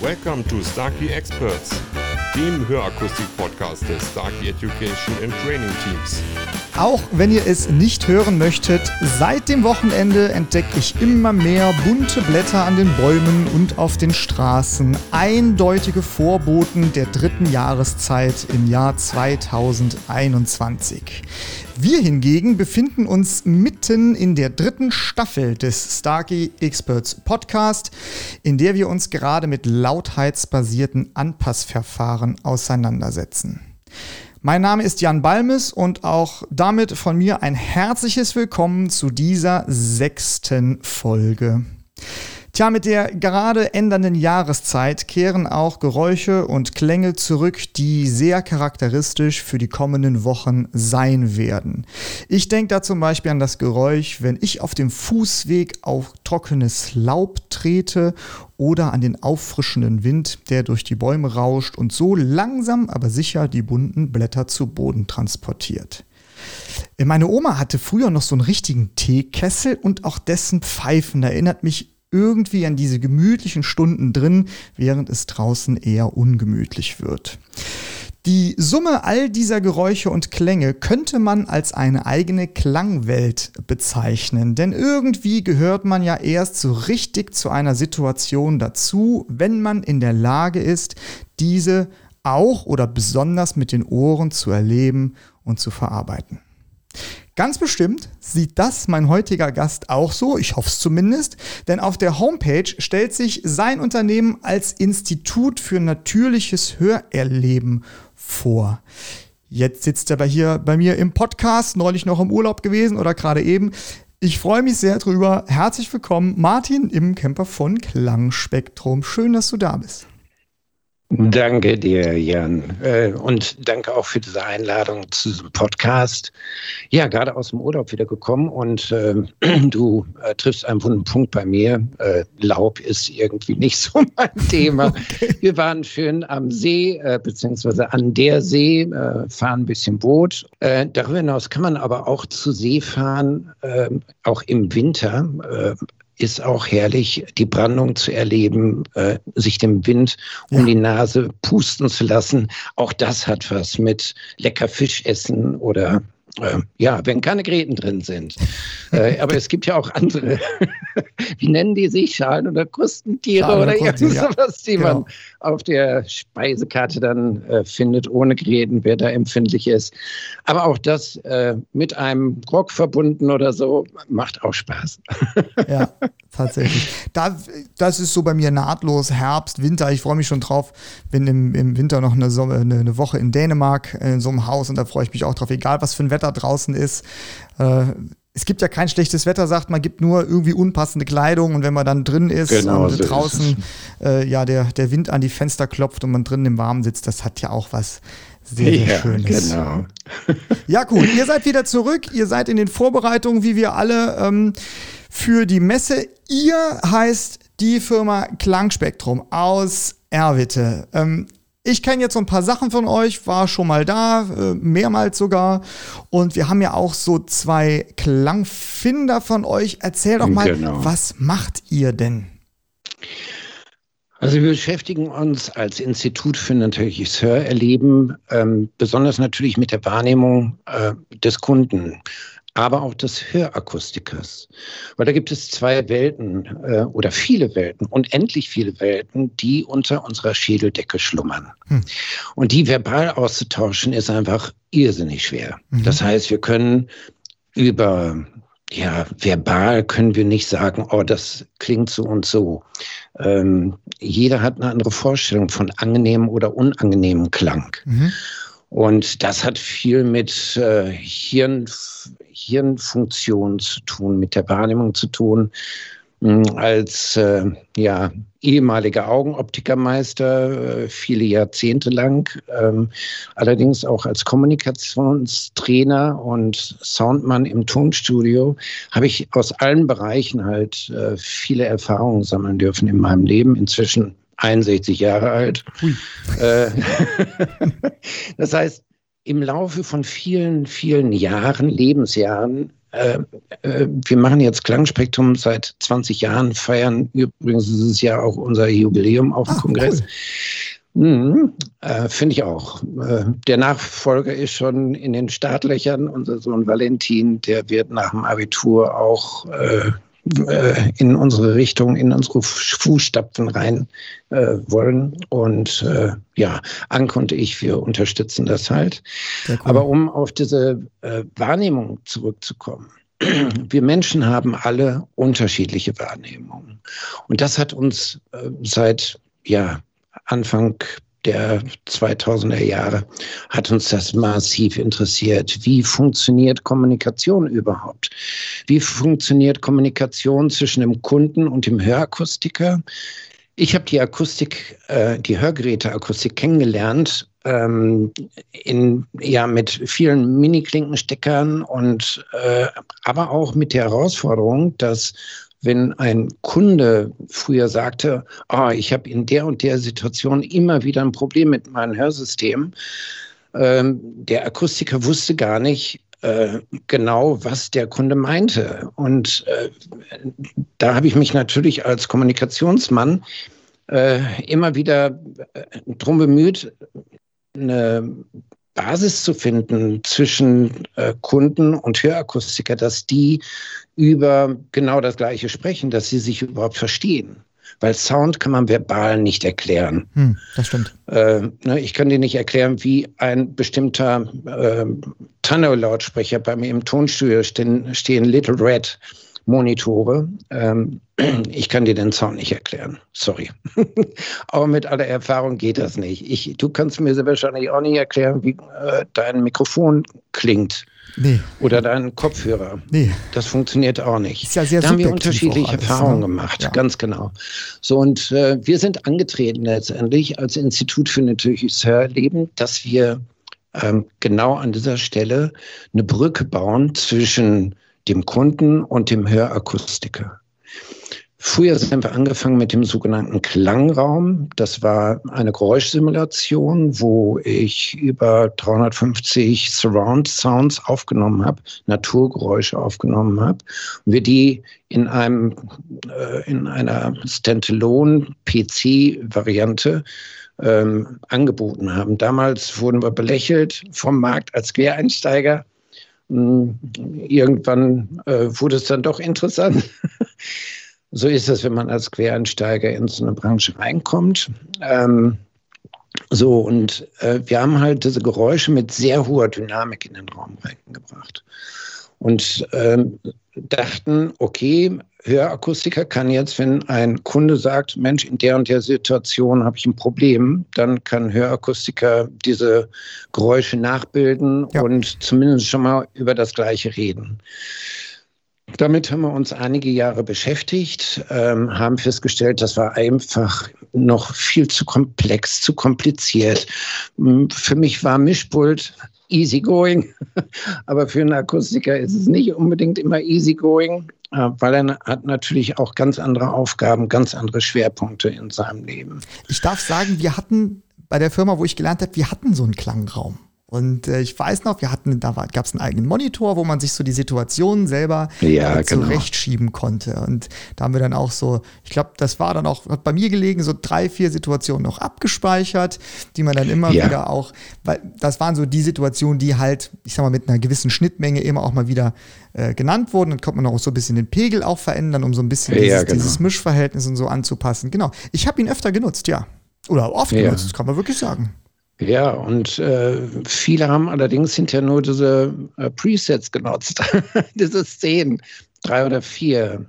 Welcome to Starkey Experts, dem Hörakustik-Podcast des Starkey Education and Training Teams. Auch wenn ihr es nicht hören möchtet, seit dem Wochenende entdecke ich immer mehr bunte Blätter an den Bäumen und auf den Straßen. Eindeutige Vorboten der dritten Jahreszeit im Jahr 2021. Wir hingegen befinden uns mitten in der dritten Staffel des Starkey Experts Podcast, in der wir uns gerade mit lautheitsbasierten Anpassverfahren auseinandersetzen. Mein Name ist Jan Balmes und auch damit von mir ein herzliches Willkommen zu dieser sechsten Folge. Tja, mit der gerade ändernden Jahreszeit kehren auch Geräusche und Klänge zurück, die sehr charakteristisch für die kommenden Wochen sein werden. Ich denke da zum Beispiel an das Geräusch, wenn ich auf dem Fußweg auf trockenes Laub trete oder an den auffrischenden Wind, der durch die Bäume rauscht und so langsam aber sicher die bunten Blätter zu Boden transportiert. Meine Oma hatte früher noch so einen richtigen Teekessel und auch dessen Pfeifen erinnert mich irgendwie an diese gemütlichen Stunden drin, während es draußen eher ungemütlich wird. Die Summe all dieser Geräusche und Klänge könnte man als eine eigene Klangwelt bezeichnen, denn irgendwie gehört man ja erst so richtig zu einer Situation dazu, wenn man in der Lage ist, diese auch oder besonders mit den Ohren zu erleben und zu verarbeiten. Ganz bestimmt sieht das mein heutiger Gast auch so, ich hoffe es zumindest, denn auf der Homepage stellt sich sein Unternehmen als Institut für natürliches Hörerleben vor. Jetzt sitzt er hier bei mir im Podcast, neulich noch im Urlaub gewesen oder gerade eben. Ich freue mich sehr drüber. Herzlich willkommen, Martin im Camper von Klangspektrum. Schön, dass du da bist. Danke dir, Jan. Äh, und danke auch für diese Einladung zu diesem Podcast. Ja, gerade aus dem Urlaub wieder gekommen und äh, du äh, triffst einen wunden Punkt bei mir. Äh, Laub ist irgendwie nicht so mein Thema. Okay. Wir waren schön am See, äh, beziehungsweise an der See, äh, fahren ein bisschen Boot. darüber hinaus kann man aber auch zu See fahren, auch im Winter ist auch herrlich, die Brandung zu erleben, äh, sich dem Wind um ja. die Nase pusten zu lassen. Auch das hat was mit lecker Fisch essen oder äh, ja, wenn keine Gräten drin sind. äh, aber es gibt ja auch andere, wie nennen die sich, Schalen- oder Krustentiere Schalen oder irgendwas, ja. die genau. man auf der Speisekarte dann äh, findet, ohne Gräten, wer da empfindlich ist. Aber auch das äh, mit einem Grog verbunden oder so macht auch Spaß. ja, tatsächlich. Da, das ist so bei mir nahtlos Herbst, Winter. Ich freue mich schon drauf. Bin im, im Winter noch eine, eine, eine Woche in Dänemark in so einem Haus und da freue ich mich auch drauf, egal was für ein Wetter draußen ist. Äh, es gibt ja kein schlechtes Wetter, sagt man, gibt nur irgendwie unpassende Kleidung und wenn man dann drin ist genau, und draußen äh, ja der, der Wind an die Fenster klopft und man drinnen im Warmen sitzt, das hat ja auch was sehr, sehr ja, Schönes. Genau. ja, cool. Ihr seid wieder zurück, ihr seid in den Vorbereitungen, wie wir alle, ähm, für die Messe. Ihr heißt die Firma Klangspektrum aus Erwitte. Ähm, ich kenne jetzt so ein paar Sachen von euch, war schon mal da, äh, mehrmals sogar. Und wir haben ja auch so zwei Klangfinder von euch. Erzähl doch mal, genau. was macht ihr denn? Also wir beschäftigen uns als Institut für natürliches Hörerleben ähm, besonders natürlich mit der Wahrnehmung äh, des Kunden aber auch des Hörakustikers. Weil da gibt es zwei Welten äh, oder viele Welten, unendlich viele Welten, die unter unserer Schädeldecke schlummern. Hm. Und die verbal auszutauschen ist einfach irrsinnig schwer. Mhm. Das heißt, wir können über ja, verbal können wir nicht sagen, oh, das klingt so und so. Ähm, jeder hat eine andere Vorstellung von angenehmem oder unangenehmem Klang. Mhm. Und das hat viel mit äh, Hirn, Hirnfunktion zu tun, mit der Wahrnehmung zu tun. Hm, als äh, ja, ehemaliger Augenoptikermeister, äh, viele Jahrzehnte lang, ähm, allerdings auch als Kommunikationstrainer und Soundmann im Tonstudio, habe ich aus allen Bereichen halt äh, viele Erfahrungen sammeln dürfen in meinem Leben. Inzwischen 61 Jahre alt. Äh, das heißt, im Laufe von vielen, vielen Jahren, Lebensjahren, äh, äh, wir machen jetzt Klangspektrum seit 20 Jahren, feiern übrigens dieses Jahr auch unser Jubiläum auf dem ah, Kongress. Cool. Mhm, äh, Finde ich auch. Äh, der Nachfolger ist schon in den Startlöchern. Unser Sohn Valentin, der wird nach dem Abitur auch äh, äh in unsere Richtung, in unsere Fußstapfen rein äh, wollen. Und äh, ja, Anke und ich, wir unterstützen das halt. Cool. Aber um auf diese Wahrnehmung zurückzukommen. Wir Menschen haben alle unterschiedliche Wahrnehmungen. Und das hat uns seit ja, Anfang der 2000er Jahre hat uns das massiv interessiert. Wie funktioniert Kommunikation überhaupt? Wie funktioniert Kommunikation zwischen dem Kunden und dem Hörakustiker? Ich habe die Akustik, äh, die Hörgeräteakustik kennengelernt, ähm, in, ja, mit vielen Mini-Klinkensteckern und äh, aber auch mit der Herausforderung, dass wenn ein Kunde früher sagte, oh, ich habe in der und der Situation immer wieder ein Problem mit meinem Hörsystem, ähm, der Akustiker wusste gar nicht, äh, genau, was der Kunde meinte. Und äh, da habe ich mich natürlich als Kommunikationsmann äh, immer wieder äh, drum bemüht, eine Basis zu finden zwischen äh, Kunden und Hörakustiker, dass die über genau das Gleiche sprechen, dass sie sich überhaupt verstehen. Weil Sound kann man verbal nicht erklären. Hm, das stimmt. Äh, ne, ich kann dir nicht erklären, wie ein bestimmter äh, Tanno-Lautsprecher bei mir im Tonstudio stehen, stehen Little Red Monitore. Ähm, ich kann dir den Sound nicht erklären. Sorry. Aber mit aller Erfahrung geht das nicht. Ich, du kannst mir wahrscheinlich auch nicht erklären, wie äh, dein Mikrofon klingt. Nee. Oder dein Kopfhörer. Nee. Das funktioniert auch nicht. Ist ja sehr da haben wir unterschiedliche alles, Erfahrungen ne? gemacht, ja. ganz genau. So, und äh, wir sind angetreten letztendlich als Institut für natürliches Hörleben, dass wir ähm, genau an dieser Stelle eine Brücke bauen zwischen dem Kunden und dem Hörakustiker. Früher sind wir angefangen mit dem sogenannten Klangraum. Das war eine Geräuschsimulation, wo ich über 350 Surround Sounds aufgenommen habe, Naturgeräusche aufgenommen habe. Und wir die in einem äh, in einer Standalone PC-Variante ähm, angeboten haben. Damals wurden wir belächelt vom Markt als Quereinsteiger. Hm, irgendwann äh, wurde es dann doch interessant. so ist es, wenn man als Quereinsteiger in so eine Branche reinkommt. Ähm, so, und äh, wir haben halt diese Geräusche mit sehr hoher Dynamik in den Raum reingebracht. Und ähm, dachten, okay, Hörakustiker kann jetzt, wenn ein Kunde sagt, Mensch, in der und der Situation habe ich ein Problem, dann kann Hörakustiker diese Geräusche nachbilden ja. und zumindest schon mal über das Gleiche reden. Damit haben wir uns einige Jahre beschäftigt, ähm, haben festgestellt, das war einfach noch viel zu komplex, zu kompliziert. Für mich war Mischpult easygoing, aber für einen Akustiker ist es nicht unbedingt immer easygoing, äh, weil er hat natürlich auch ganz andere Aufgaben, ganz andere Schwerpunkte in seinem Leben. Ich darf sagen, wir hatten bei der Firma, wo ich gelernt habe, wir hatten so einen Klangraum. Und äh, ich weiß noch, wir hatten, da gab es einen eigenen Monitor, wo man sich so die Situation selber ja, äh, genau. zurechtschieben konnte. Und da haben wir dann auch so, ich glaube, das war dann auch, hat bei mir gelegen, so drei, vier Situationen noch abgespeichert, die man dann immer ja. wieder auch, weil das waren so die Situationen, die halt, ich sag mal, mit einer gewissen Schnittmenge immer auch mal wieder äh, genannt wurden. Dann konnte man auch so ein bisschen den Pegel auch verändern, um so ein bisschen ja, dieses, genau. dieses, Mischverhältnis und so anzupassen. Genau. Ich habe ihn öfter genutzt, ja. Oder oft genutzt, kann man wirklich sagen. Ja, und äh, viele haben allerdings hinterher nur diese äh, Presets genutzt, diese Szenen, drei oder vier.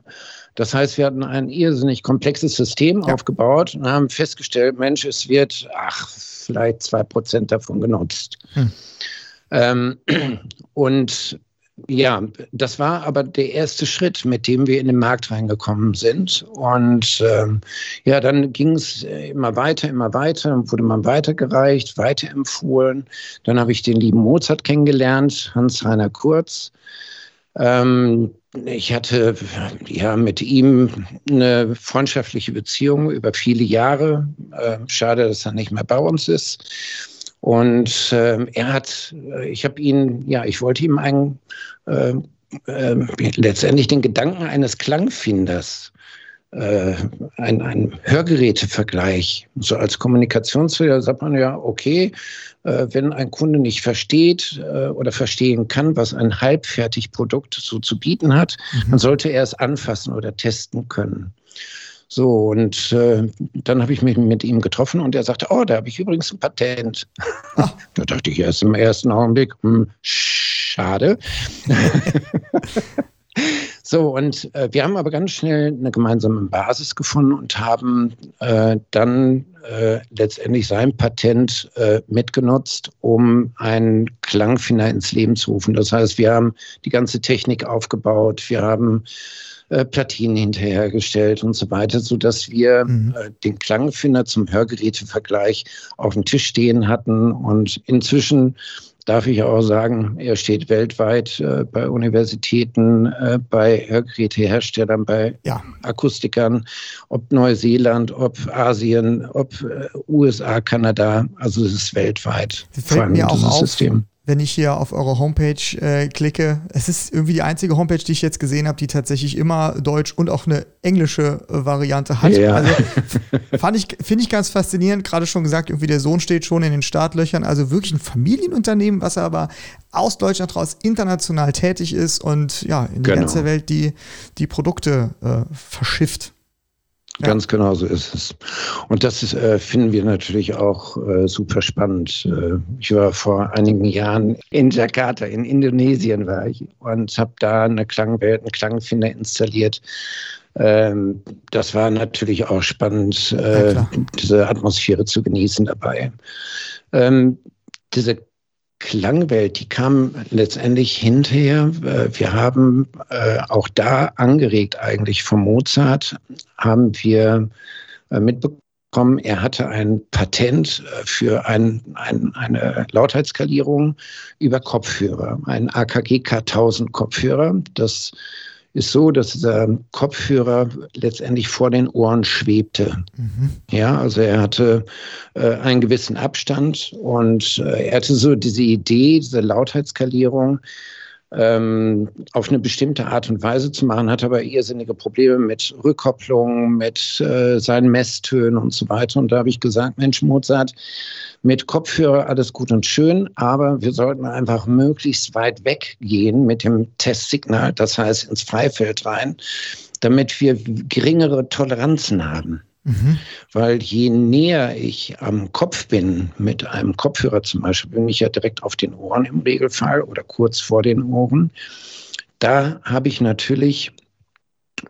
Das heißt, wir hatten ein irrsinnig komplexes System ja. aufgebaut und haben festgestellt, Mensch, es wird, ach, vielleicht zwei Prozent davon genutzt. Hm. Ähm, und ja, das war aber der erste Schritt, mit dem wir in den Markt reingekommen sind. Und ähm, ja, dann ging es immer weiter, immer weiter, wurde man weitergereicht, weiterempfohlen. Dann habe ich den lieben Mozart kennengelernt, Hans-Heiner Kurz. Ähm, ich hatte ja mit ihm eine freundschaftliche Beziehung über viele Jahre. Äh, schade, dass er nicht mehr bei uns ist. Und äh, er hat, äh, ich habe ihn, ja, ich wollte ihm ein äh, äh, letztendlich den Gedanken eines Klangfinders äh, ein, ein Hörgerätevergleich, so als Kommunikationsfehler sagt man ja, okay, äh, wenn ein Kunde nicht versteht äh, oder verstehen kann, was ein Halbfertigprodukt so zu bieten hat, mhm. dann sollte er es anfassen oder testen können. So, und äh, dann habe ich mich mit ihm getroffen und er sagte, oh, da habe ich übrigens ein Patent. Ah. da dachte ich erst im ersten Augenblick, hm, schade. So, und äh, wir haben aber ganz schnell eine gemeinsame Basis gefunden und haben äh, dann äh, letztendlich sein Patent äh, mitgenutzt, um einen Klangfinder ins Leben zu rufen. Das heißt, wir haben die ganze Technik aufgebaut, wir haben äh, Platinen hinterhergestellt und so weiter, sodass wir mhm. Äh, den Klangfinder zum Hörgerätevergleich auf dem Tisch stehen hatten und inzwischen darf ich auch sagen, er steht weltweit äh, bei Universitäten, äh, bei Hörgeräteherstellern, bei ja. Akustikern, ob Neuseeland, ob Asien, ob äh, USA, Kanada, also es ist weltweit. Fällt mir auch auf, System wenn ich hier auf eure Homepage äh, klicke. Es ist irgendwie die einzige Homepage, die ich jetzt gesehen habe, die tatsächlich immer Deutsch und auch eine englische äh, Variante hat. Ja. Also fand ich, finde ich ganz faszinierend. Gerade schon gesagt, irgendwie der Sohn steht schon in den Startlöchern. Also wirklich ein Familienunternehmen, was aber aus Deutschland raus international tätig ist und ja, in die genau. ganze Welt die, die Produkte äh, verschifft. Ja. Ganz genau so ist es. Und das ist, äh, finden wir natürlich auch äh, super spannend. Äh, ich war vor einigen Jahren in Jakarta, in Indonesien war ich und habe da eine Klangwelt, einen Klangfinder installiert. Ähm, das war natürlich auch spannend, äh, ja, diese Atmosphäre zu genießen dabei. Ähm, diese Klangwelt, die kam letztendlich hinterher. Äh, wir haben äh, auch da angeregt eigentlich von Mozart, haben wir äh, mitbekommen, er hatte ein Patent für ein, ein, eine Lautheitsskalierung über Kopfhörer, ein AKG K1000 Kopfhörer. Das ist so, dass der Kopfhörer letztendlich vor den Ohren schwebte. Mhm. Ja, also er hatte äh, einen gewissen Abstand und äh, er hatte so diese Idee, diese Lautheitsskalierung ähm, auf eine bestimmte Art und Weise zu machen, hat aber irrsinnige Probleme mit Rückkopplung, mit äh, seinen Messtönen und so weiter. Und da habe ich gesagt, Mensch, Mozart, mit Kopfhörer alles gut und schön, aber wir sollten einfach möglichst weit weggehen mit dem Testsignal, das heißt ins Freifeld rein, damit wir geringere Toleranzen haben. Mhm. Weil je näher ich am Kopf bin, mit einem Kopfhörer zum Beispiel, bin ich ja direkt auf den Ohren im Regelfall oder kurz vor den Ohren. Da habe ich natürlich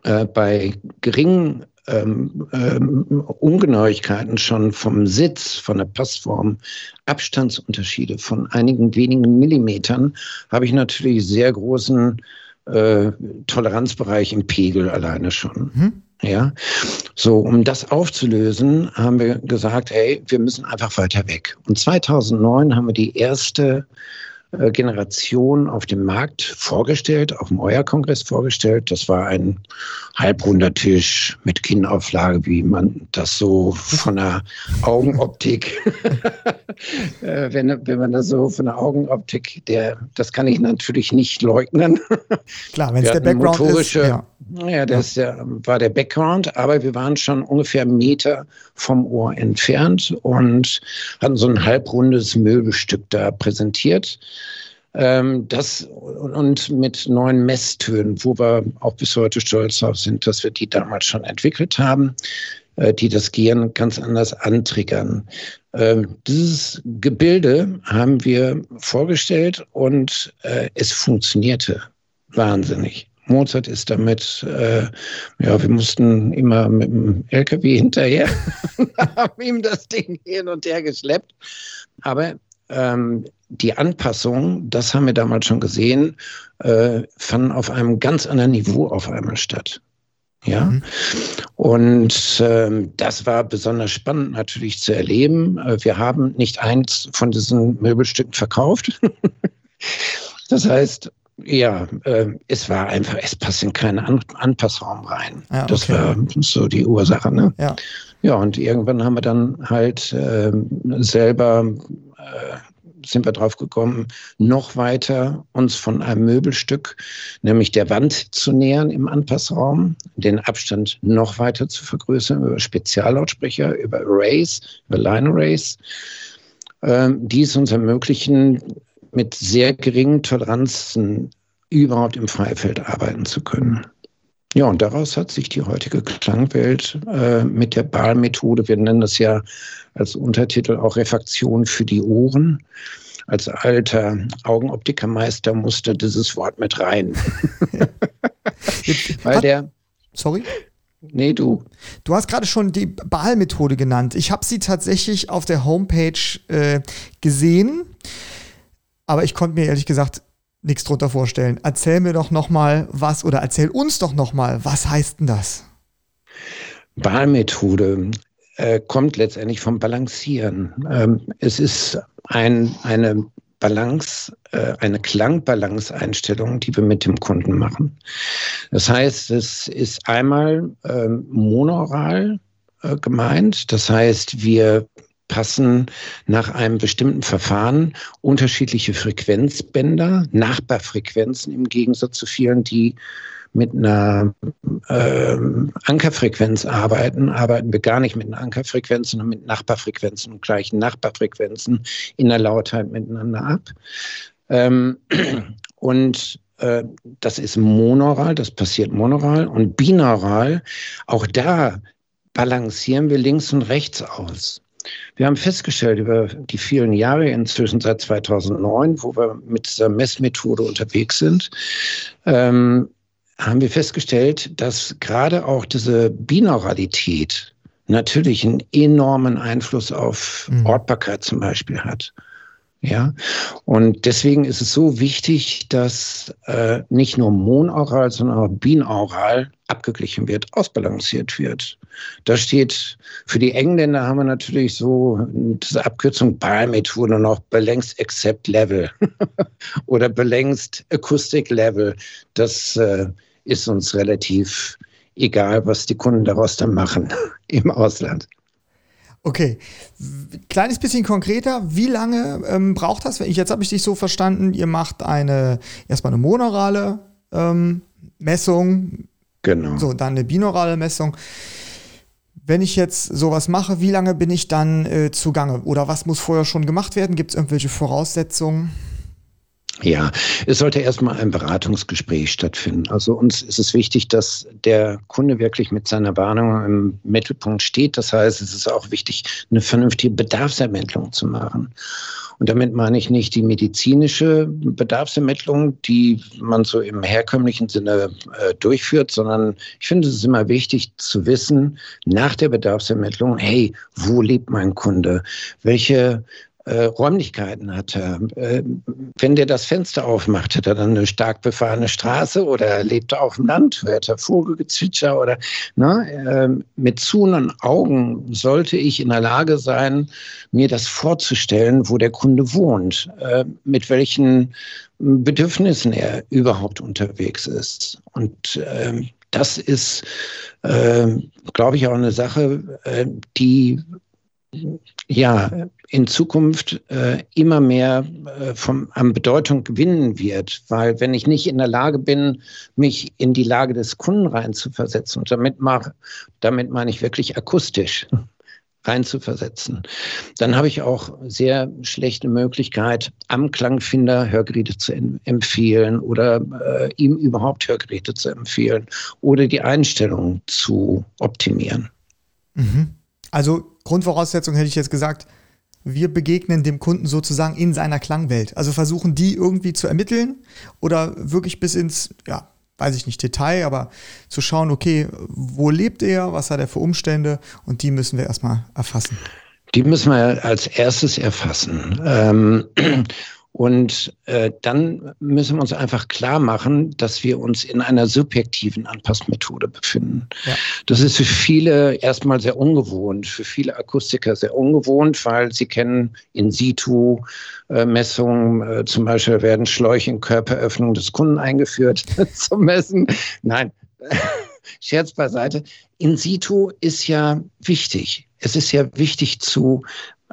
äh, bei geringen ähm, ähm, Ungenauigkeiten schon vom Sitz, von der Passform, Abstandsunterschiede von einigen wenigen Millimetern, habe ich natürlich sehr großen äh, Toleranzbereich im Pegel alleine schon. Mhm. Ja, so, um das aufzulösen, haben wir gesagt, hey, wir müssen einfach weiter weg. Und 2009 haben wir die erste Generation auf dem Markt vorgestellt, auf dem Euer-Kongress vorgestellt. Das war ein halbrunder Tisch mit Kinnauflage, wie man das so von der Augenoptik, äh, wenn, wenn man das so von der Augenoptik, der, das kann ich natürlich nicht leugnen. Klar, wenn es der Background ist. Ja, ja das ja. war der Background, aber wir waren schon ungefähr einen Meter vom Ohr entfernt und hatten so ein halbrundes Möbelstück da präsentiert. Ähm, das und mit neuen Messtönen, wo wir auch bis heute stolz darauf sind, dass wir die damals schon entwickelt haben, äh, die das Gehirn ganz anders antriggern. Äh, dieses Gebilde haben wir vorgestellt und äh, es funktionierte wahnsinnig. Mozart ist damit, äh, ja, wir mussten immer mit dem LKW hinterher, haben ihm das Ding hin und her geschleppt. Aber ähm, die Anpassung, das haben wir damals schon gesehen, äh, fanden auf einem ganz anderen Niveau auf einmal statt. Ja, mhm. und ähm, das war besonders spannend natürlich zu erleben. Äh, wir haben nicht eins von diesen Möbelstücken verkauft. das heißt, ja, äh, es war einfach, es passt in keinen An Anpassraum rein. Ja, okay. Das war so die Ursache. Ne? Ja. ja, und irgendwann haben wir dann halt äh, selber äh, sind wir drauf gekommen, noch weiter uns von einem Möbelstück, nämlich der Wand zu nähern im Anpassraum, den Abstand noch weiter zu vergrößern über Speziallautsprecher, über Arrays, über Line Arrays. Ähm, die es uns ermöglichen, mit sehr geringen Toleranzen überhaupt im Freifeld arbeiten zu können. Ja, und daraus hat sich die heutige Klangwelt äh, mit der Bahl-Methode, wir nennen das ja als Untertitel auch Refraktion für die Ohren. Als alter Augenoptikermeister musste dieses Wort mit rein. Weil der. Sorry? Nee, du. Du hast gerade schon die Bahl-Methode genannt. Ich habe sie tatsächlich auf der Homepage äh, gesehen, aber ich konnte mir ehrlich gesagt nichts drunter vorstellen. Erzähl mir doch noch mal was oder erzähl uns doch noch mal, was heißt denn das? Bahl-Methode äh, kommt letztendlich vom Balancieren. Ähm, es ist ein, eine Balance, äh, eine Klangbalance-Einstellung, die wir mit dem Kunden machen. Das heißt, es ist einmal äh, monoral gemeint. Das heißt, wir passen nach einem bestimmten Verfahren unterschiedliche Frequenzbänder, Nachbarfrequenzen im Gegensatz zu vielen, die mit einer äh, Ankerfrequenz arbeiten, arbeiten wir gar nicht mit einer Ankerfrequenz, sondern mit Nachbarfrequenzen und gleichen Nachbarfrequenzen in der Lautheit miteinander ab. Ähm, und äh, das ist monoral, das passiert monoral und binaural. Auch da balancieren wir links und rechts aus. Wir haben festgestellt über die vielen Jahre, inzwischen seit 2009, wo wir mit dieser Messmethode unterwegs sind, ähm, haben wir festgestellt, dass gerade auch diese Binauralität natürlich einen enormen Einfluss auf mhm. Ortbarkeit zum Beispiel hat. Ja, und deswegen ist es so wichtig, dass äh, nicht nur monaural, sondern auch binaural abgeglichen wird, ausbalanciert wird. Da steht, für die Engländer haben wir natürlich so diese Abkürzung BAL-Methode noch Balanced Accept Level oder Balanced Acoustic Level. Das äh, ist uns relativ egal, was die Kunden daraus dann machen im Ausland. Okay, kleines bisschen konkreter. Wie lange ähm, braucht das? Ich, jetzt habe ich dich so verstanden, ihr macht eine erstmal eine monorale ähm, Messung, genau. so dann eine binaurale Messung. Wenn ich jetzt sowas mache, wie lange bin ich dann äh, zugange? Oder was muss vorher schon gemacht werden? Gibt es irgendwelche Voraussetzungen? Ja, es sollte erstmal ein Beratungsgespräch stattfinden. Also uns ist es wichtig, dass der Kunde wirklich mit seiner Warnung im Mittelpunkt steht. Das heißt, es ist auch wichtig, eine vernünftige Bedarfsermittlung zu machen. Und damit meine ich nicht die medizinische Bedarfsermittlung, die man so im herkömmlichen Sinne äh, durchführt, sondern ich finde es ist immer wichtig zu wissen, nach der Bedarfsermittlung, hey, wo lebt mein Kunde? Welche äh, Räumlichkeiten hat er. Äh, wenn der das Fenster aufmacht, hat er dann eine stark befahrene Straße oder lebt er auf dem Land, hört er Vogelgezwitscher oder ne, äh, mit zuhenden Augen sollte ich in der Lage sein, mir das vorzustellen, wo der Kunde wohnt, äh, mit welchen Bedürfnissen er überhaupt unterwegs ist. Und ähm, das ist, äh, glaube ich, auch eine Sache, äh, die ja, in Zukunft äh, immer mehr äh, vom, an Bedeutung gewinnen wird. Weil wenn ich nicht in der Lage bin, mich in die Lage des Kunden reinzuversetzen, und damit, mach, damit meine ich wirklich akustisch reinzuversetzen, dann habe ich auch sehr schlechte Möglichkeit, am Klangfinder Hörgeräte zu empfehlen oder äh, ihm überhaupt Hörgeräte zu empfehlen oder die Einstellung zu optimieren. Mhm. Also Grundvoraussetzung hätte ich jetzt gesagt, wir begegnen dem Kunden sozusagen in seiner Klangwelt. Also versuchen die irgendwie zu ermitteln oder wirklich bis ins, ja, weiß ich nicht, Detail, aber zu schauen, okay, wo lebt er, was hat er für Umstände und die müssen wir erstmal erfassen. Die müssen wir als erstes erfassen. Ähm, und äh, dann müssen wir uns einfach klar machen, dass wir uns in einer subjektiven Anpassmethode befinden. Ja. Das ist für viele erstmal sehr ungewohnt, für viele Akustiker sehr ungewohnt, weil sie kennen in situ äh, Messungen, äh, zum Beispiel werden Schläuche in Körperöffnung des Kunden eingeführt zum Messen. Nein, Scherz beiseite. in situ ist ja wichtig. Es ist ja wichtig zu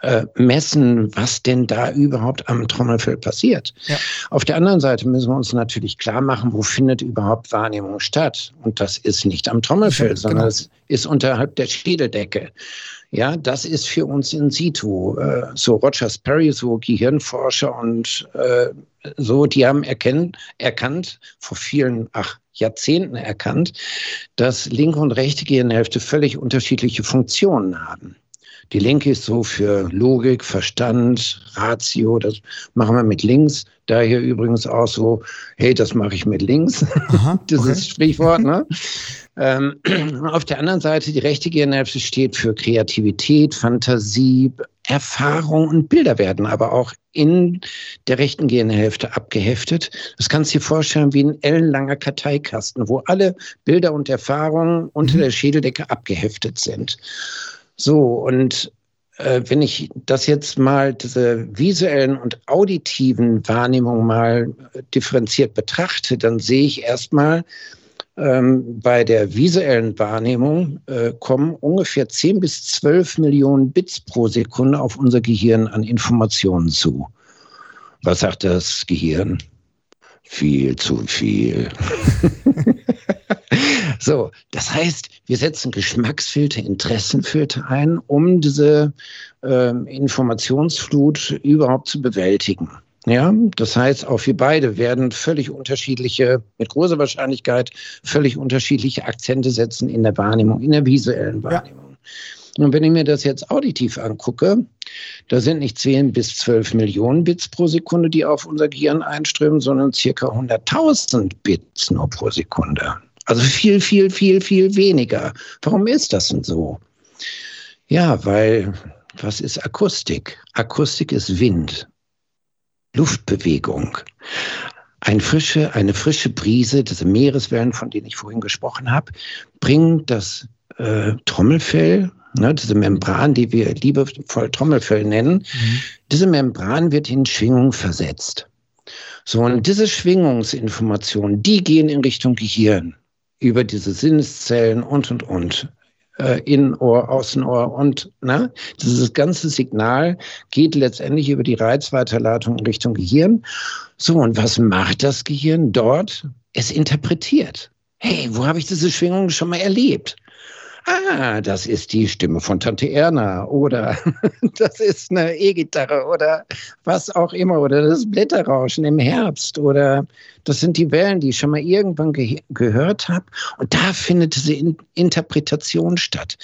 äh, messen, was denn da überhaupt am Trommelfell passiert. Ja. Auf der anderen Seite müssen wir uns natürlich klar machen, wo findet überhaupt Wahrnehmung statt. Und das ist nicht am Trommelfell, ja, genau. sondern es ist unterhalb der Schädeldecke. Ja, das ist für uns in situ. Äh, so Roger Sperry, so Gehirnforscher und äh, so, die haben erkennt, erkannt, vor vielen, ach, Jahrzehnten erkannt, dass linke und rechte Gehirnhälfte völlig unterschiedliche Funktionen haben. Die linke ist so für Logik, Verstand, Ratio, das machen wir mit links. Da hier übrigens auch so, hey, das mache ich mit links. Aha, Dieses okay. Sprichwort, ne? ähm, auf der anderen Seite, die rechte Gehirnhälfte steht für Kreativität, Fantasie, Erfahrung und Bilder werden aber auch in der rechten Gehirnhälfte abgeheftet. Das kannst du dir vorstellen wie ein ellenlanger Karteikasten, wo alle Bilder und Erfahrungen unter mhm. der Schädeldecke abgeheftet sind. So, und äh, wenn ich das jetzt mal, diese visuellen und auditiven Wahrnehmungen mal äh, differenziert betrachte, dann sehe ich erstmal, ähm, bei der visuellen Wahrnehmung äh, kommen ungefähr 10 bis 12 Millionen Bits pro Sekunde auf unser Gehirn an Informationen zu. Was sagt das Gehirn? Viel zu viel. So, das heißt, wir setzen Geschmacksfilter, Interessenfilter ein, um diese äh, Informationsflut überhaupt zu bewältigen. Ja, das heißt, auch wir beide werden völlig unterschiedliche, mit großer Wahrscheinlichkeit völlig unterschiedliche Akzente setzen in der Wahrnehmung, in der visuellen Wahrnehmung. Ja. Und wenn ich mir das jetzt auditiv angucke, da sind nicht 10 bis 12 Millionen Bits pro Sekunde, die auf unser Gehirn einströmen, sondern circa 100.000 Bits nur pro Sekunde. Also viel, viel, viel, viel weniger. Warum ist das denn so? Ja, weil was ist Akustik? Akustik ist Wind, Luftbewegung. Ein frische, eine frische Brise, diese Meereswellen, von denen ich vorhin gesprochen habe, bringt das äh, Trommelfell, ne, diese Membran, die wir liebevoll Trommelfell nennen, mhm. diese Membran wird in Schwingung versetzt. So, und diese Schwingungsinformationen, die gehen in Richtung Gehirn über diese Sinneszellen und, und, und. Äh, Innenohr, Außenohr und ne? dieses ganze Signal geht letztendlich über die Reizweiterleitung in Richtung Gehirn. So, und was macht das Gehirn dort? Es interpretiert. Hey, wo habe ich diese Schwingung schon mal erlebt? Ah, das ist die Stimme von Tante Erna oder das ist eine E-Gitarre oder was auch immer oder das Blätterrauschen im Herbst oder das sind die Wellen, die ich schon mal irgendwann ge gehört habe und da findet diese In Interpretation statt.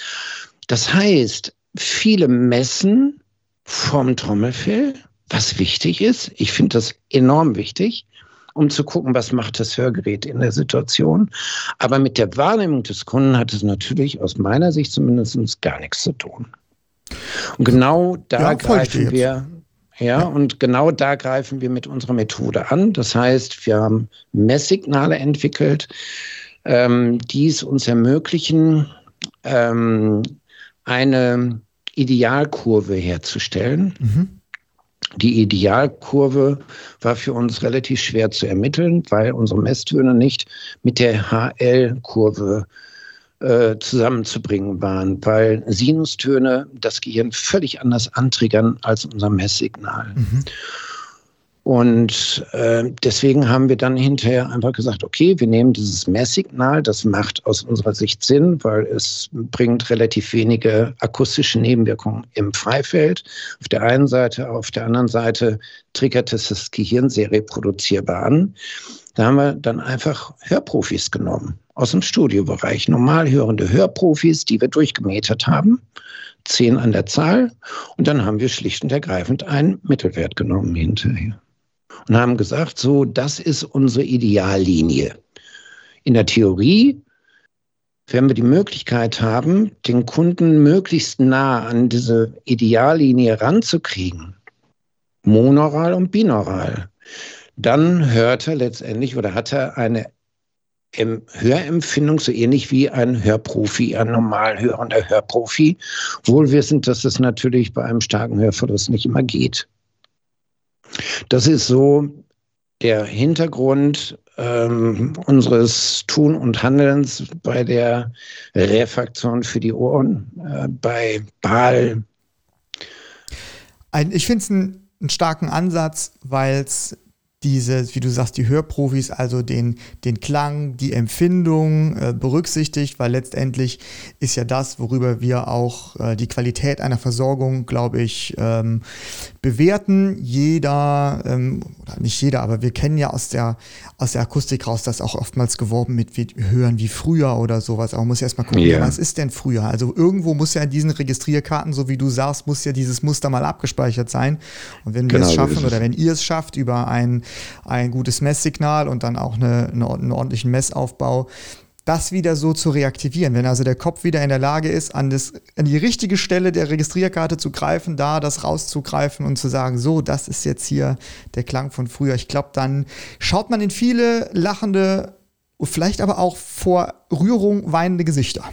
Das heißt, viele messen vom Trommelfell, was wichtig ist. Ich finde das enorm wichtig um zu gucken, was macht das Hörgerät in der Situation. Aber mit der Wahrnehmung des Kunden hat es natürlich aus meiner Sicht zumindest gar nichts zu tun. Und genau da ja, greifen wir, ja, und genau da greifen wir mit unserer Methode an. Das heißt, wir haben Messsignale entwickelt, ähm, die es uns ermöglichen, ähm, eine Idealkurve herzustellen. Mhm. Die Idealkurve war für uns relativ schwer zu ermitteln, weil unsere Messtöne nicht mit der HL-Kurve äh, zusammenzubringen waren, weil Sinustöne das Gehirn völlig anders antriggern als unser Messsignal. Mhm. Und äh, deswegen haben wir dann hinterher einfach gesagt, okay, wir nehmen dieses Messsignal, das macht aus unserer Sicht Sinn, weil es bringt relativ wenige akustische Nebenwirkungen im Freifeld. Auf der einen Seite, auf der anderen Seite triggert es das Gehirn sehr reproduzierbar an. Da haben wir dann einfach Hörprofis genommen aus dem Studiobereich, normal hörende Hörprofis, die wir durchgemetert haben zehn an der Zahl. Und dann haben wir schlicht und ergreifend einen Mittelwert genommen hinterher und haben gesagt, so, das ist unsere Ideallinie. In der Theorie wenn wir die Möglichkeit haben, den Kunden möglichst nah an diese Ideallinie ranzukriegen, monoral und binaural, dann hört er letztendlich oder hat er eine Hörempfindung so ähnlich wie ein Hörprofi, ein normal hörender Hörprofi, wohl wissend, dass es natürlich bei einem starken Hörverlust nicht immer geht. Das ist so der Hintergrund ähm, unseres Tun und Handelns bei der Refraktion für die Ohren, äh, bei Baal. ich finde es einen starken Ansatz, weil es diese, wie du sagst, die Hörprofis, also den, den Klang, die Empfindung äh, berücksichtigt, weil letztendlich ist ja das, worüber wir auch äh, die Qualität einer Versorgung, glaube ich, ähm, bewerten. Jeder, ähm, oder nicht jeder, aber wir kennen ja aus der, aus der Akustik raus, dass auch oftmals geworben mit wie, Hören wie früher oder sowas. Aber man muss ja erstmal gucken, yeah. was ist denn früher? Also irgendwo muss ja in diesen Registrierkarten, so wie du sagst, muss ja dieses Muster mal abgespeichert sein. Und wenn wir genau, es schaffen oder wenn ihr es schafft über ein, ein gutes Messsignal und dann auch eine, eine, einen ordentlichen Messaufbau, das wieder so zu reaktivieren. Wenn also der Kopf wieder in der Lage ist, an, das, an die richtige Stelle der Registrierkarte zu greifen, da das rauszugreifen und zu sagen, so, das ist jetzt hier der Klang von früher. Ich glaube, dann schaut man in viele lachende, vielleicht aber auch vor Rührung weinende Gesichter.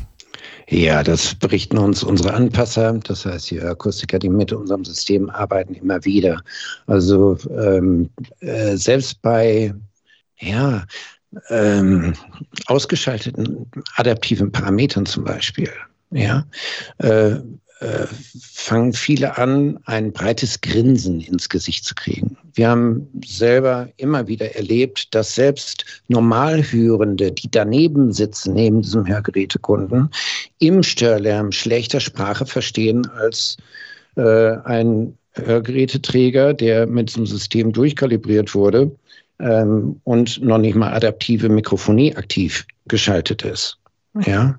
Ja, das berichten uns unsere Anpasser, das heißt die Akustiker, die mit unserem System arbeiten, immer wieder. Also ähm, äh, selbst bei ja, ähm, ausgeschalteten adaptiven Parametern zum Beispiel, ja, äh, äh, fangen viele an, ein breites Grinsen ins Gesicht zu kriegen. Wir haben selber immer wieder erlebt, dass selbst Normalhörende, die daneben sitzen, neben diesem Hörgerätekunden, im Störlärm schlechter Sprache verstehen als äh, ein Hörgeräteträger, der mit diesem System durchkalibriert wurde ähm, und noch nicht mal adaptive Mikrofonie aktiv geschaltet ist. Ja.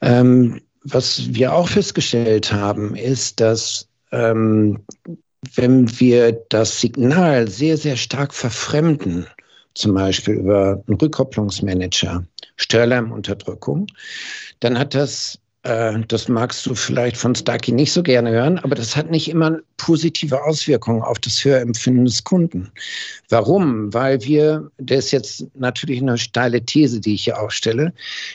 Ähm, was wir auch festgestellt haben, ist, dass ähm, wenn wir das Signal sehr, sehr stark verfremden, zum Beispiel über einen Rückkopplungsmanager, Störlärmunterdrückung, dann hat das äh, das magst du vielleicht von Starkey nicht so gerne hören, aber das hat nicht immer positive Auswirkungen auf das Hörempfinden des Kunden. Warum? Weil wir, das ist jetzt natürlich eine steile These, die ich hier aufstelle.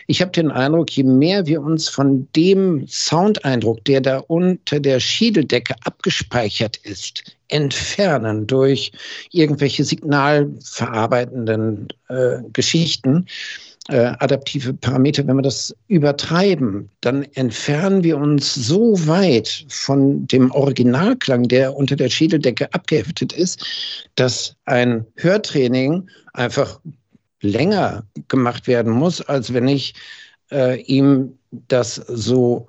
Ich habe den Eindruck, je mehr wir uns von dem Soundeindruck, der da unter der Schiedeldecke abgespeichert ist, entfernen durch irgendwelche signalverarbeitenden äh, Geschichten, äh, adaptive Parameter, wenn wir das übertreiben, dann entfernen wir uns so weit von dem Originalklang, der unter der Schädeldecke abgeheftet ist, dass ein Hörtraining einfach länger gemacht werden muss, als wenn ich äh, ihm das so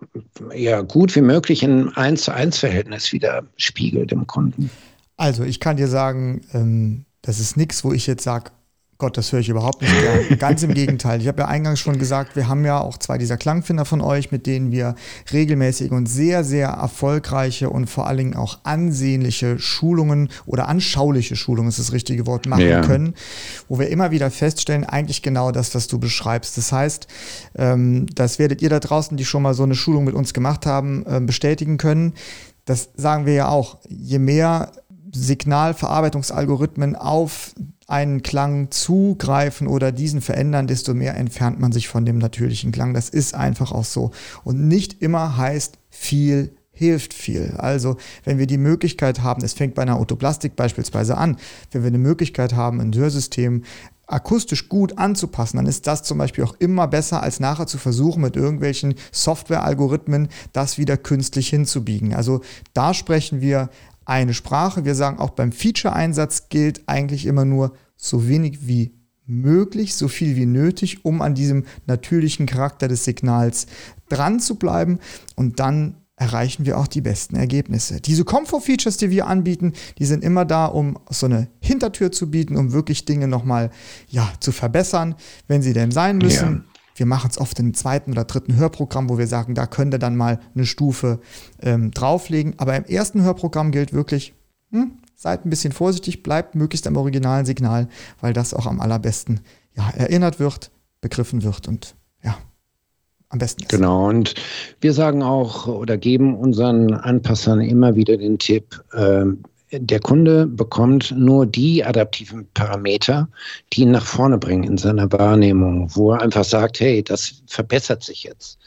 ja, gut wie möglich in 1 zu 1 Verhältnis wieder spiegelt dem Kunden. Also ich kann dir sagen, ähm, das ist nichts, wo ich jetzt sage, Gott, das höre ich überhaupt nicht gern. Ganz im Gegenteil. Ich habe ja eingangs schon gesagt, wir haben ja auch zwei dieser Klangfinder von euch, mit denen wir regelmäßig und sehr, sehr erfolgreiche und vor allen Dingen auch ansehnliche Schulungen oder anschauliche Schulungen ist das richtige Wort machen ja. können, wo wir immer wieder feststellen, eigentlich genau das, was du beschreibst. Das heißt, ähm, das werdet ihr da draußen, die schon mal so eine Schulung mit uns gemacht haben, äh, bestätigen können. Das sagen wir ja auch. Je mehr Signalverarbeitungsalgorithmen auf einen Klang zugreifen oder diesen verändern, desto mehr entfernt man sich von dem natürlichen Klang. Das ist einfach auch so. Und nicht immer heißt viel hilft viel. Also, wenn wir die Möglichkeit haben, es fängt bei einer Autoplastik beispielsweise an, wenn wir eine Möglichkeit haben, ein Hörsystem akustisch gut anzupassen, dann ist das zum Beispiel auch immer besser, als nachher zu versuchen, mit irgendwelchen Software-Algorithmen das wieder künstlich hinzubiegen. Also da sprechen wir eine Sprache. Wir sagen auch beim Feature-Einsatz gilt eigentlich immer nur so wenig wie möglich, so viel wie nötig, um an diesem natürlichen Charakter des Signals dran zu bleiben und dann erreichen wir auch die besten Ergebnisse. Diese Comfort-Features, die wir anbieten, die sind immer da, um so eine Hintertür zu bieten, um wirklich Dinge nochmal ja, zu verbessern, wenn sie denn sein müssen. Ja. Wir machen es oft im zweiten oder dritten Hörprogramm, wo wir sagen, da könnt ihr dann mal eine Stufe ähm, drauflegen. Aber im ersten Hörprogramm gilt wirklich, hm, seid ein bisschen vorsichtig, bleibt möglichst am originalen Signal, weil das auch am allerbesten ja, erinnert wird, begriffen wird und ja, am besten ist. Genau, und wir sagen auch oder geben unseren Anpassern immer wieder den Tipp, äh, der Kunde bekommt nur die adaptiven Parameter, die ihn nach vorne bringen in seiner Wahrnehmung, wo er einfach sagt, hey, das verbessert sich jetzt.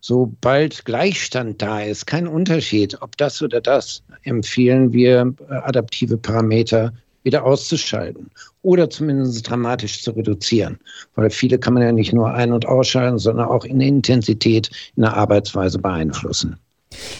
Sobald Gleichstand da ist, kein Unterschied, ob das oder das, empfehlen wir äh, adaptive Parameter wieder auszuschalten oder zumindest dramatisch zu reduzieren. Weil viele kann man ja nicht nur ein- und ausschalten, sondern auch in der Intensität, in der Arbeitsweise beeinflussen.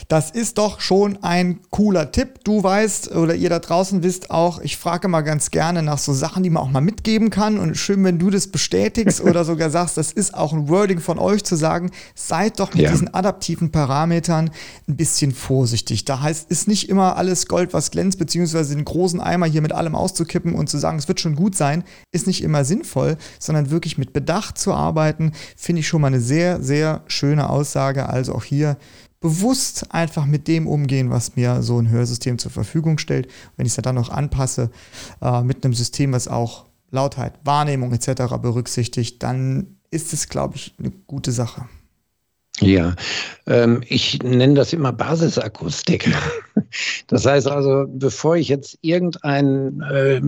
Das ist doch schon ein cooler Tipp. Du weißt oder ihr da draußen wisst auch, ich frage mal ganz gerne nach so Sachen, die man auch mal mitgeben kann. Und schön, wenn du das bestätigst oder sogar sagst, das ist auch ein Wording von euch zu sagen, seid doch mit ja. diesen adaptiven Parametern ein bisschen vorsichtig. Da heißt, ist nicht immer alles Gold, was glänzt, beziehungsweise den großen Eimer hier mit allem auszukippen und zu sagen, es wird schon gut sein, ist nicht immer sinnvoll, sondern wirklich mit Bedacht zu arbeiten, finde ich schon mal eine sehr, sehr schöne Aussage. Also auch hier bewusst einfach mit dem umgehen, was mir so ein Hörsystem zur Verfügung stellt. Wenn ich es dann noch anpasse äh, mit einem System, was auch Lautheit, Wahrnehmung etc. berücksichtigt, dann ist es, glaube ich, eine gute Sache. Ja, ähm, ich nenne das immer Basisakustik. Das heißt also, bevor ich jetzt irgendeinen äh,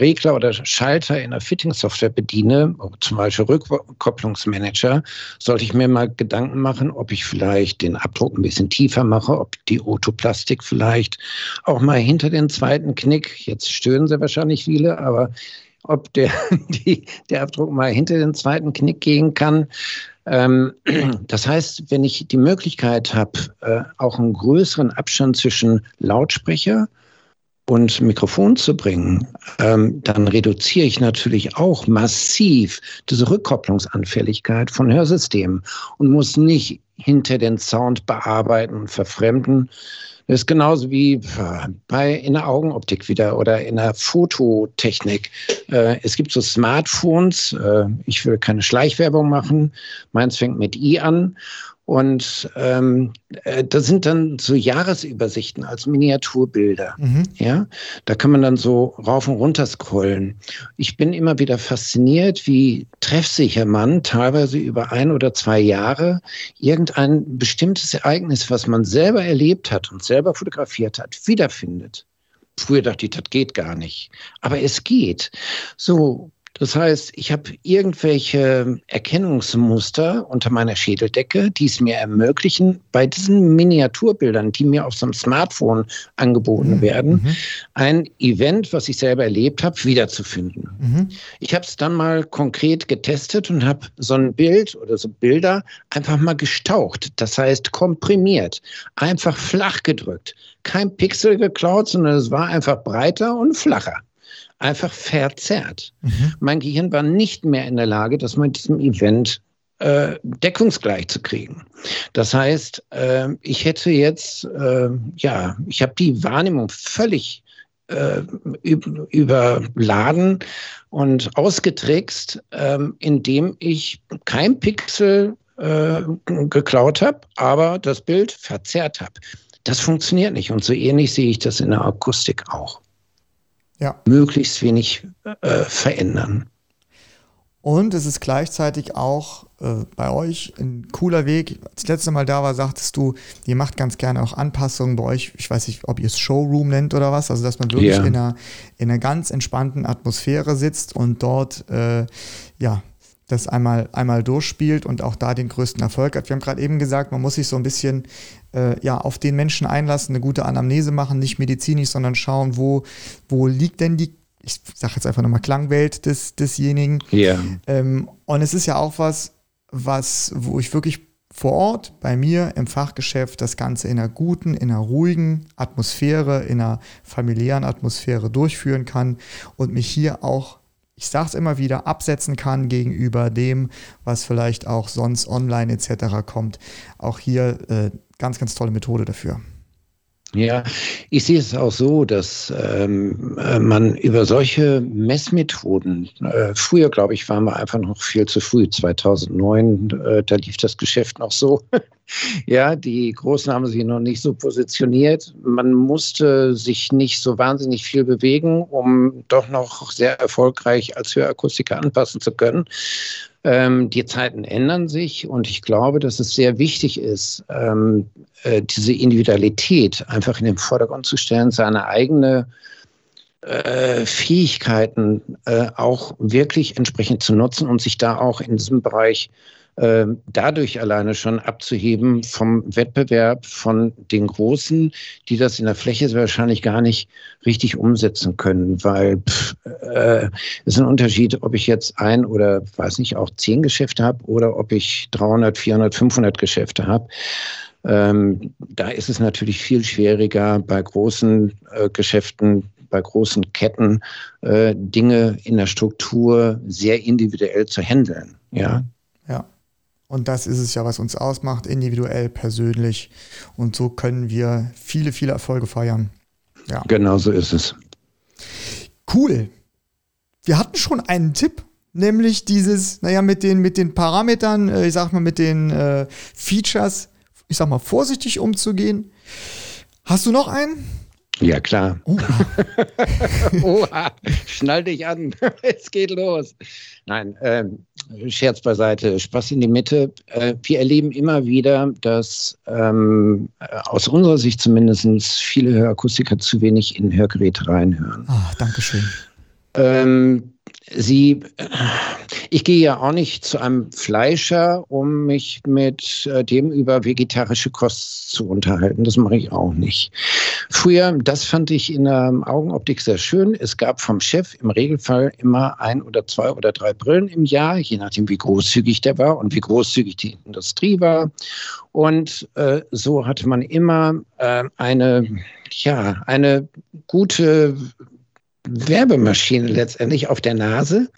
Regler oder Schalter in der Fitting-Software bediene, zum Beispiel Rückkopplungsmanager, sollte ich mir mal Gedanken machen, ob ich vielleicht den Abdruck ein bisschen tiefer mache, ob die Otoplastik vielleicht auch mal hinter den zweiten Knick, jetzt stören sie wahrscheinlich viele, aber ob der, die, der Abdruck mal hinter den zweiten Knick gehen kann. Ähm, das heißt, wenn ich die Möglichkeit habe, äh, auch einen größeren Abstand zwischen Lautsprecher und Mikrofon zu bringen, ähm, dann reduziere ich natürlich auch massiv diese Rückkopplungsanfälligkeit von Hörsystemen und muss nicht hinter den Sound bearbeiten und verfremden, das ist genauso wie bei, in der Augenoptik wieder oder in der Fototechnik. Äh, es gibt so Smartphones, äh, ich will keine Schleichwerbung machen, meins fängt mit I an und ähm, äh, das sind dann so Jahresübersichten als Miniaturbilder. Mhm. Ja, da kann man dann so rauf und runter scrollen. Ich bin immer wieder fasziniert, wie treffsicher man teilweise über ein oder zwei Jahre irgendein bestimmtes Ereignis, was man selber erlebt hat und selber fotografiert hat, wiederfindet. Früher dachte ich, das geht gar nicht. Aber es geht. So, das heißt, ich habe irgendwelche Erkennungsmuster unter meiner Schädeldecke, die es mir ermöglichen, bei diesen Miniaturbildern, die mir auf so einem Smartphone angeboten mhm. werden, mhm. ein Event, was ich selber erlebt habe, wiederzufinden. Mhm. Ich habe es dann mal konkret getestet und habe so ein Bild oder so Bilder einfach mal gestaucht. Das heißt komprimiert, einfach flach gedrückt. Kein Pixel geklaut, sondern es war einfach breiter und flacher einfach verzerrt. Mhm. Mein Gehirn war nicht mehr in der Lage, das mit diesem Event äh, deckungsgleich zu kriegen. Das heißt, äh, ich hätte jetzt, äh, ja, ich habe die Wahrnehmung völlig äh, überladen und ausgetrickst, ähm, indem ich kein Pixel äh, geklaut habe, aber das Bild verzerrt habe. Das funktioniert nicht und so ähnlich sehe ich das in der Akustik auch ja. möglichst wenig äh, verändern. Und es ist gleichzeitig auch äh, bei euch ein cooler Weg. Als ich letzte Mal da war, sagtest du, ihr macht ganz gerne auch Anpassungen bei euch. Ich weiß nicht, ob ihr es Showroom nennt oder was. Also, dass man wirklich yeah. in, einer, in einer ganz entspannten Atmosphäre sitzt und dort, äh, ja, das einmal, einmal durchspielt und auch da den größten Erfolg hat. Wir haben gerade eben gesagt, man muss sich so ein bisschen äh, ja, auf den Menschen einlassen, eine gute Anamnese machen, nicht medizinisch, sondern schauen, wo, wo liegt denn die, ich sage jetzt einfach nochmal Klangwelt des, desjenigen. Ja. Ähm, und es ist ja auch was, was, wo ich wirklich vor Ort bei mir im Fachgeschäft das Ganze in einer guten, in einer ruhigen Atmosphäre, in einer familiären Atmosphäre durchführen kann und mich hier auch ich sage es immer wieder, absetzen kann gegenüber dem, was vielleicht auch sonst online etc. kommt. Auch hier äh, ganz, ganz tolle Methode dafür. Ja, ich sehe es auch so, dass ähm, äh, man über solche Messmethoden, äh, früher glaube ich, waren wir einfach noch viel zu früh, 2009, äh, da lief das Geschäft noch so. ja, die Großen haben sich noch nicht so positioniert. Man musste sich nicht so wahnsinnig viel bewegen, um doch noch sehr erfolgreich als Hörakustiker anpassen zu können. Ähm, die Zeiten ändern sich und ich glaube, dass es sehr wichtig ist, ähm, äh, diese Individualität einfach in den Vordergrund zu stellen, seine eigene äh, Fähigkeiten äh, auch wirklich entsprechend zu nutzen und sich da auch in diesem Bereich äh, dadurch alleine schon abzuheben vom Wettbewerb von den Großen, die das in der Fläche wahrscheinlich gar nicht richtig umsetzen können, weil pff, äh, ist ein Unterschied, ob ich jetzt ein oder weiß nicht auch zehn Geschäfte habe oder ob ich 300, 400, 500 Geschäfte habe. Ähm, da ist es natürlich viel schwieriger bei großen äh, Geschäften, bei großen Ketten äh, Dinge in der Struktur sehr individuell zu handeln. Ja. Und das ist es ja, was uns ausmacht, individuell, persönlich. Und so können wir viele, viele Erfolge feiern. Ja. Genau so ist es. Cool. Wir hatten schon einen Tipp, nämlich dieses, naja, mit den, mit den Parametern, äh, ich sag mal, mit den äh, Features ich sag mal, vorsichtig umzugehen. Hast du noch einen? Ja, klar. Oha. Oha. Schnall dich an. es geht los. Nein, äh, Scherz beiseite, Spaß in die Mitte. Äh, wir erleben immer wieder, dass ähm, aus unserer Sicht zumindest viele Hörakustiker zu wenig in Hörgeräte reinhören. Ah, Dankeschön. Ähm, Sie, ich gehe ja auch nicht zu einem Fleischer, um mich mit äh, dem über vegetarische Kost zu unterhalten. Das mache ich auch nicht. Früher, das fand ich in der Augenoptik sehr schön. Es gab vom Chef im Regelfall immer ein oder zwei oder drei Brillen im Jahr, je nachdem, wie großzügig der war und wie großzügig die Industrie war. Und äh, so hatte man immer äh, eine, ja, eine gute Werbemaschine letztendlich auf der Nase.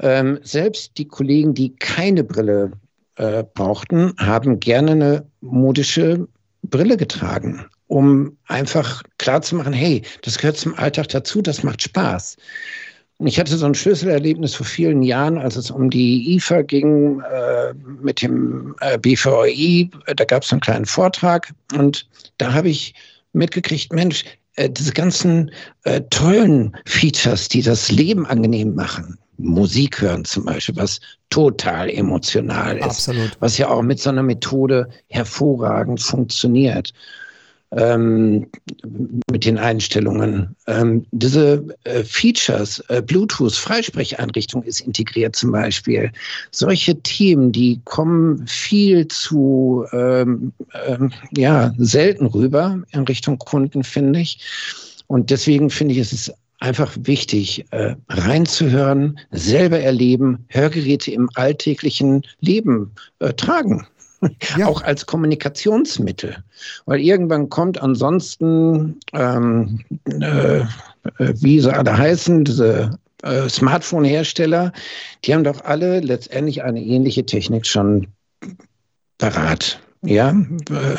Ähm, selbst die Kollegen, die keine Brille äh, brauchten, haben gerne eine modische Brille getragen, um einfach klarzumachen, hey, das gehört zum Alltag dazu, das macht Spaß. Ich hatte so ein Schlüsselerlebnis vor vielen Jahren, als es um die IFA ging äh, mit dem äh, BVI. Da gab es einen kleinen Vortrag und da habe ich mitgekriegt, Mensch, äh, diese ganzen äh, tollen Features, die das Leben angenehm machen. Musik hören zum Beispiel, was total emotional ist. Absolut. Was ja auch mit so einer Methode hervorragend funktioniert ähm, mit den Einstellungen. Ähm, diese äh, Features, äh, Bluetooth, Freisprecheinrichtung ist integriert zum Beispiel. Solche Themen, die kommen viel zu ähm, ähm, ja, selten rüber in Richtung Kunden, finde ich. Und deswegen finde ich, es ist einfach wichtig, äh, reinzuhören, selber erleben, Hörgeräte im alltäglichen Leben äh, tragen. ja. auch als Kommunikationsmittel. Weil irgendwann kommt ansonsten, ähm, äh, wie sie alle heißen, diese äh, Smartphone-Hersteller, die haben doch alle letztendlich eine ähnliche Technik schon parat. Ja, äh,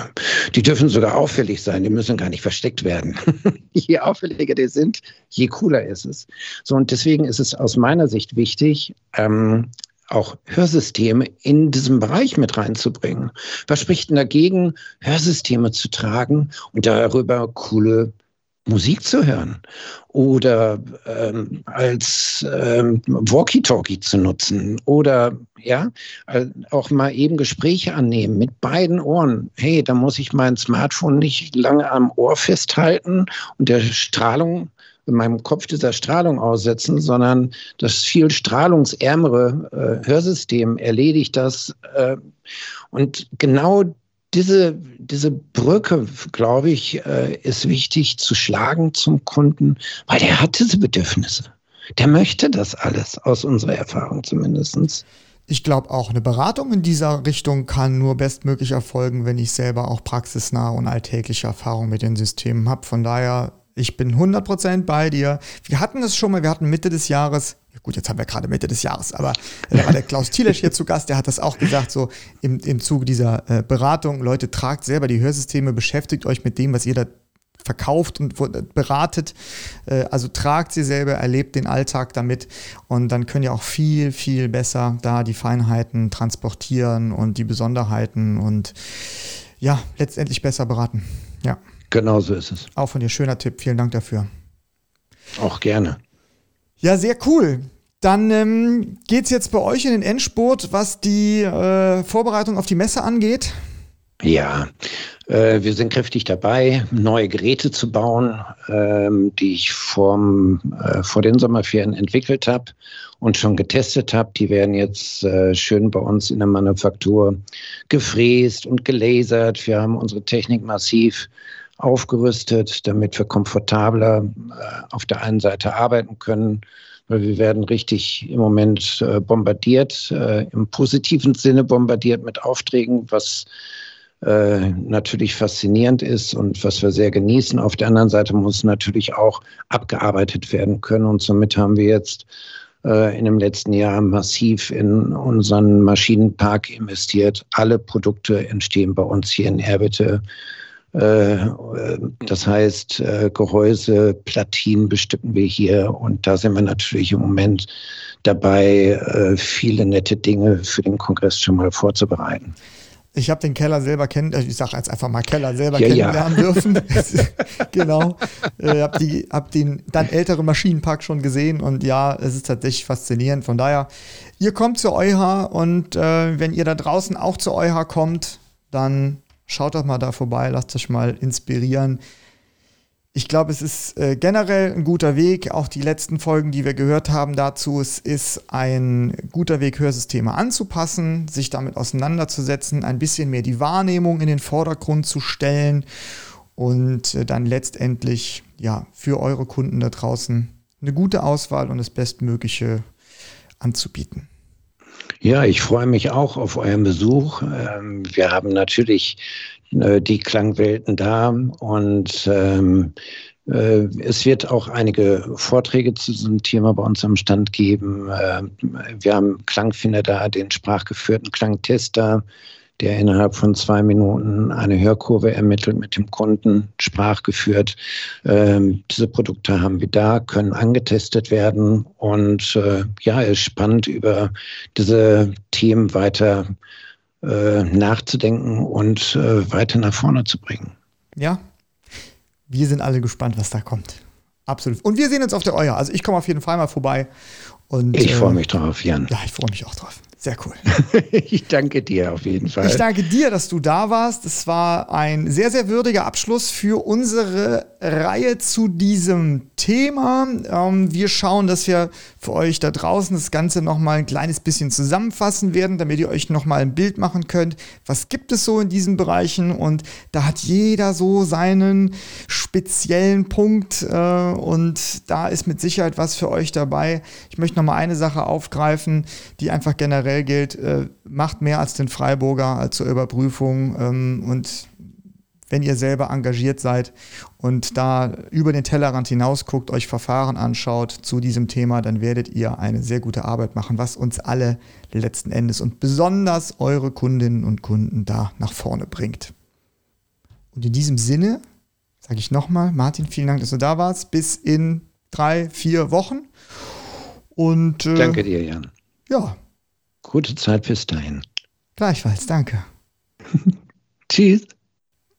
die dürfen sogar auffällig sein, die müssen gar nicht versteckt werden. je auffälliger die sind, je cooler ist es. So, und deswegen ist es aus meiner Sicht wichtig, ähm, auch Hörsysteme in diesem Bereich mit reinzubringen. Was spricht denn dagegen, Hörsysteme zu tragen und darüber coole Musik zu hören oder ähm, als ähm, Walkie-Talkie zu nutzen oder ja, auch mal eben Gespräche annehmen mit beiden Ohren. Hey, da muss ich mein Smartphone nicht lange am Ohr festhalten und der Strahlung in meinem Kopf dieser Strahlung aussetzen, sondern das viel strahlungsärmere äh, Hörsystem erledigt das. Äh, und genau diese, diese Brücke, glaube ich, äh, ist wichtig zu schlagen zum Kunden, weil der hat diese Bedürfnisse. Der möchte das alles, aus unserer Erfahrung zumindest. Ich glaube auch, eine Beratung in dieser Richtung kann nur bestmöglich erfolgen, wenn ich selber auch praxisnahe und alltägliche Erfahrung mit den Systemen habe. Von daher ich bin 100% bei dir. Wir hatten das schon mal, wir hatten Mitte des Jahres, gut, jetzt haben wir gerade Mitte des Jahres, aber da war der Klaus Thielesch hier zu Gast, der hat das auch gesagt, so im, im Zuge dieser äh, Beratung, Leute, tragt selber die Hörsysteme, beschäftigt euch mit dem, was ihr da verkauft und beratet. Äh, also tragt sie selber, erlebt den Alltag damit und dann könnt ihr auch viel, viel besser da die Feinheiten transportieren und die Besonderheiten und ja, letztendlich besser beraten. Ja. Genau so ist es. Auch von dir schöner Tipp. Vielen Dank dafür. Auch gerne. Ja, sehr cool. Dann ähm, geht es jetzt bei euch in den Endspurt, was die äh, Vorbereitung auf die Messe angeht. Ja, Äh, wir sind kräftig dabei, neue Geräte zu bauen, ähm, die ich vorm, äh, vor den Sommerferien entwickelt habe und schon getestet habe. Die werden jetzt äh, schön bei uns in der Manufaktur gefräst und gelasert. Wir haben unsere Technik massiv aufgerüstet, damit wir komfortabler auf der einen Seite arbeiten können, weil wir werden richtig im Moment bombardiert, im positiven Sinne bombardiert mit Aufträgen, was äh, natürlich faszinierend ist und was wir sehr genießen. Auf der anderen Seite muss natürlich auch abgearbeitet werden können. Und somit haben wir jetzt äh, in dem letzten Jahr massiv in unseren Maschinenpark investiert. Alle Produkte entstehen bei uns hier in Erbitte. Äh, das heißt, äh, Gehäuse, Platinen bestücken wir hier und da sind wir natürlich im Moment dabei, viele nette Dinge für den Kongress schon mal vorzubereiten. Ich habe den Keller selber kennen, äh, ich sage jetzt einfach mal Keller selber ja, kennenlernen ja. dürfen. genau. Äh, hab, die, hab den dann älteren Maschinenpark schon gesehen und ja, es ist tatsächlich faszinierend. Von daher, ihr kommt zu EuH und äh, wenn ihr da draußen auch zu EuH kommt, dann schaut doch mal da vorbei, lasst euch mal inspirieren ich glaube, es ist äh, generell ein guter Weg. Auch die letzten Folgen, die wir gehört haben dazu, es ist ein guter Weg, Hörsysteme anzupassen, sich damit auseinanderzusetzen, ein bisschen mehr die Wahrnehmung in den Vordergrund zu stellen und äh, dann letztendlich ja für eure Kunden da draußen eine gute Auswahl und das Bestmögliche anzubieten. Ja, ich freue mich auch auf euren Besuch. Ähm, wir haben natürlich äh, die Klangwelten da und ähm, äh, es wird auch einige Vorträge zu diesem Thema bei uns am Stand geben. Äh, wir haben Klangfinder da, den sprachgeführten Klangtester, der innerhalb von zwei Minuten eine Hörkurve ermittelt mit dem Kunden, sprachgeführt. Ähm, diese Produkte haben wir da, können angetestet werden und äh, ja, es ist spannend, über diese Themen weiter äh, nachzudenken und äh, weiter nach vorne zu bringen. Ja, wir sind alle gespannt, was da kommt. Absolut. Und wir sehen uns auf der Euer. Also ich komme auf jeden Fall mal vorbei. Und, ich freue äh, mich drauf, Jan. Ja, ich freue mich auch drauf. Sehr cool. ich danke dir auf jeden Fall. Ich danke dir, dass du da warst. Es war ein sehr, sehr würdiger Abschluss für unsere Reihe zu diesem Thema. Ähm, wir schauen, dass wir für euch da draußen das Ganze nochmal ein kleines bisschen zusammenfassen werden, damit ihr euch nochmal ein Bild machen könnt. Was gibt es so in diesen Bereichen? Und da hat jeder so seinen speziellen Punkt. Äh, und da ist mit Sicherheit was für euch dabei. Ich möchte nochmal eine Sache aufgreifen, die einfach generell gilt, äh, macht mehr als den Freiburger als zur Überprüfung ähm, und wenn ihr selber engagiert seid und da über den Tellerrand hinaus guckt, euch Verfahren anschaut zu diesem Thema, dann werdet ihr eine sehr gute Arbeit machen, was uns alle letzten Endes und besonders eure Kundinnen und Kunden da nach vorne bringt. Und in diesem Sinne sage ich nochmal, Martin, vielen Dank, dass du da warst. Bis in drei, vier Wochen. Und, äh, Danke dir, Jan. Ja, Gute Zeit bis dahin. Gleichfalls, danke. Tschüss.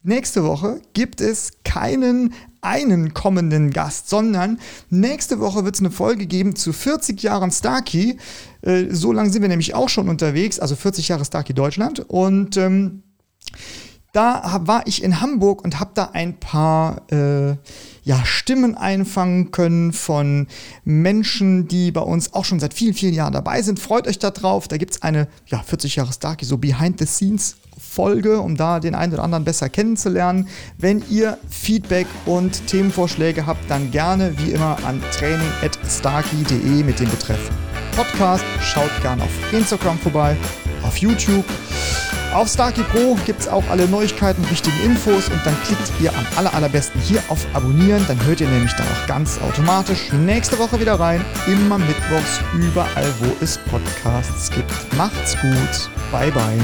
Nächste Woche gibt es keinen einen kommenden Gast, sondern nächste Woche wird es eine Folge geben zu 40 Jahren Starkey. Äh, so lange sind wir nämlich auch schon unterwegs, also 40 Jahre Starkey Deutschland. Und ähm, da war ich in Hamburg und habe da ein paar äh, ja, Stimmen einfangen können von Menschen, die bei uns auch schon seit vielen, vielen Jahren dabei sind. Freut euch da drauf. Da gibt es eine ja, 40 Jahre Starkey, so Behind the Scenes Folge, um da den einen oder anderen besser kennenzulernen. Wenn ihr Feedback und Themenvorschläge habt, dann gerne wie immer an training.starkey.de mit dem Betreff Podcast. Schaut gerne auf Instagram vorbei, auf YouTube. Auf Starkey Pro gibt es auch alle Neuigkeiten, wichtigen Infos und dann klickt ihr am aller, allerbesten hier auf Abonnieren. Dann hört ihr nämlich dann auch ganz automatisch nächste Woche wieder rein. Immer mittwochs überall, wo es Podcasts gibt. Macht's gut. Bye, bye.